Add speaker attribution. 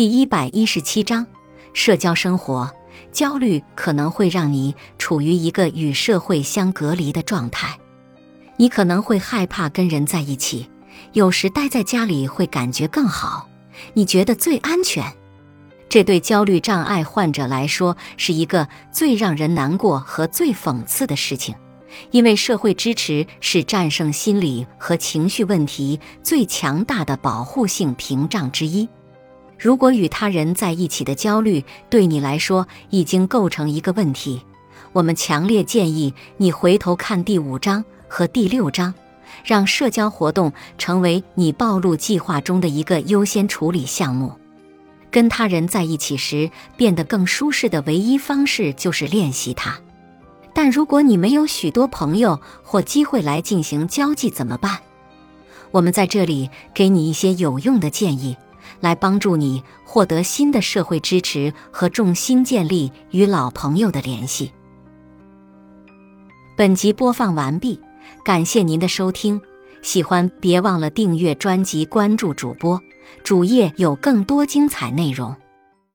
Speaker 1: 第一百一十七章，社交生活焦虑可能会让你处于一个与社会相隔离的状态。你可能会害怕跟人在一起，有时待在家里会感觉更好。你觉得最安全，这对焦虑障碍患者来说是一个最让人难过和最讽刺的事情，因为社会支持是战胜心理和情绪问题最强大的保护性屏障之一。如果与他人在一起的焦虑对你来说已经构成一个问题，我们强烈建议你回头看第五章和第六章。让社交活动成为你暴露计划中的一个优先处理项目。跟他人在一起时变得更舒适的唯一方式就是练习它。但如果你没有许多朋友或机会来进行交际，怎么办？我们在这里给你一些有用的建议，来帮助你获得新的社会支持和重新建立与老朋友的联系。本集播放完毕。感谢您的收听，喜欢别忘了订阅专辑、关注主播，主页有更多精彩内容。